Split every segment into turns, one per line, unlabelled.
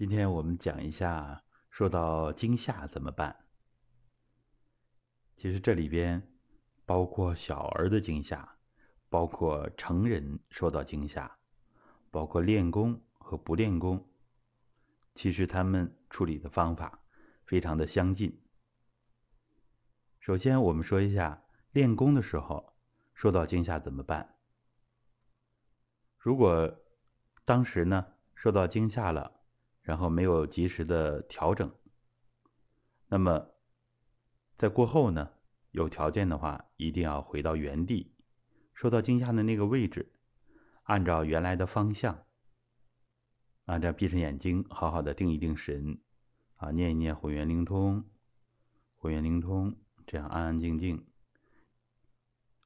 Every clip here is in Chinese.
今天我们讲一下受到惊吓怎么办。其实这里边包括小儿的惊吓，包括成人受到惊吓，包括练功和不练功。其实他们处理的方法非常的相近。首先，我们说一下练功的时候受到惊吓怎么办。如果当时呢受到惊吓了，然后没有及时的调整，那么在过后呢，有条件的话，一定要回到原地，受到惊吓的那个位置，按照原来的方向，啊，这样闭上眼睛，好好的定一定神，啊，念一念混元灵通，混元灵通，这样安安静静，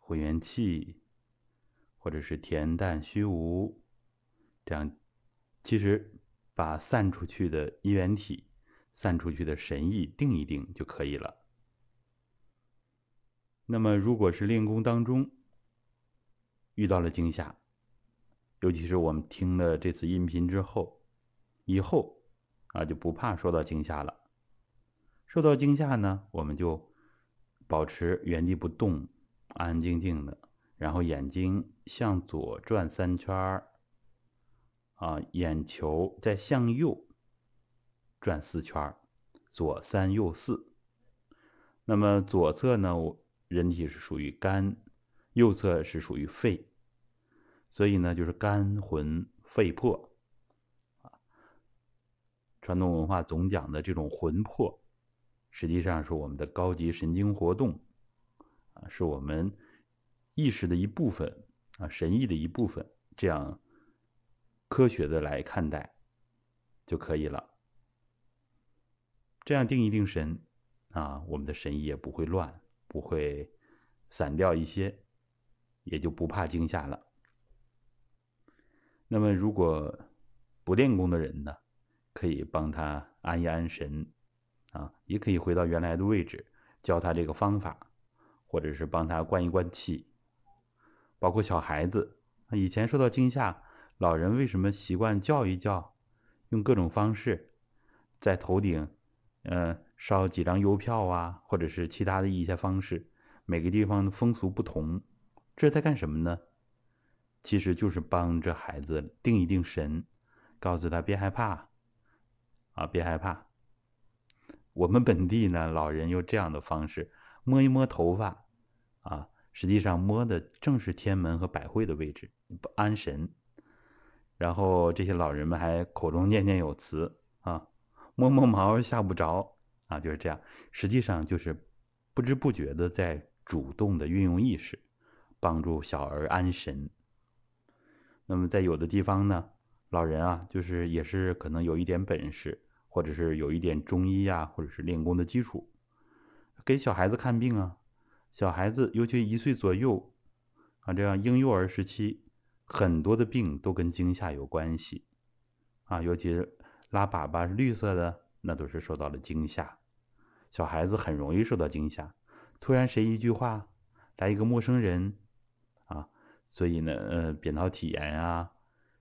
混元气，或者是恬淡虚无，这样，其实。把散出去的一元体、散出去的神意定一定就可以了。那么，如果是练功当中遇到了惊吓，尤其是我们听了这次音频之后，以后啊就不怕受到惊吓了。受到惊吓呢，我们就保持原地不动，安安静静的，然后眼睛向左转三圈儿。啊，眼球在向右转四圈左三右四。那么左侧呢，人体是属于肝，右侧是属于肺，所以呢，就是肝魂肺魄。啊，传统文化总讲的这种魂魄，实际上是我们的高级神经活动，啊，是我们意识的一部分，啊，神意的一部分，这样。科学的来看待就可以了。这样定一定神啊，我们的神意也不会乱，不会散掉一些，也就不怕惊吓了。那么，如果不练功的人呢，可以帮他安一安神啊，也可以回到原来的位置，教他这个方法，或者是帮他灌一灌气。包括小孩子，以前受到惊吓。老人为什么习惯叫一叫，用各种方式，在头顶，呃，烧几张邮票啊，或者是其他的一些方式，每个地方的风俗不同，这是在干什么呢？其实就是帮着孩子定一定神，告诉他别害怕，啊，别害怕。我们本地呢，老人用这样的方式摸一摸头发，啊，实际上摸的正是天门和百会的位置，不安神。然后这些老人们还口中念念有词啊，摸摸毛吓不着啊，就是这样。实际上就是不知不觉的在主动的运用意识，帮助小儿安神。那么在有的地方呢，老人啊，就是也是可能有一点本事，或者是有一点中医啊，或者是练功的基础，给小孩子看病啊。小孩子尤其一岁左右啊，这样婴幼儿时期。很多的病都跟惊吓有关系，啊，尤其是拉粑粑绿色的，那都是受到了惊吓。小孩子很容易受到惊吓，突然谁一句话，来一个陌生人，啊，所以呢，呃，扁桃体炎啊，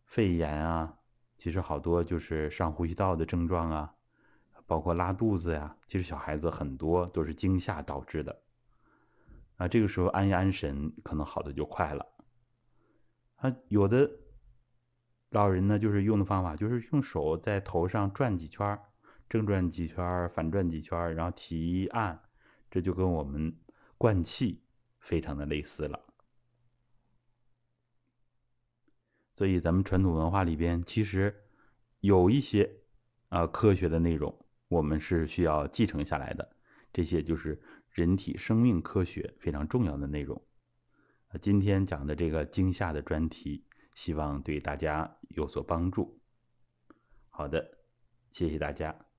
肺炎啊，其实好多就是上呼吸道的症状啊，包括拉肚子呀，其实小孩子很多都是惊吓导致的，啊，这个时候安一安神，可能好的就快了。啊，有的老人呢，就是用的方法，就是用手在头上转几圈正转几圈反转几圈然后提按，这就跟我们灌气非常的类似了。所以，咱们传统文化里边，其实有一些啊科学的内容，我们是需要继承下来的。这些就是人体生命科学非常重要的内容。今天讲的这个惊吓的专题，希望对大家有所帮助。好的，谢谢大家。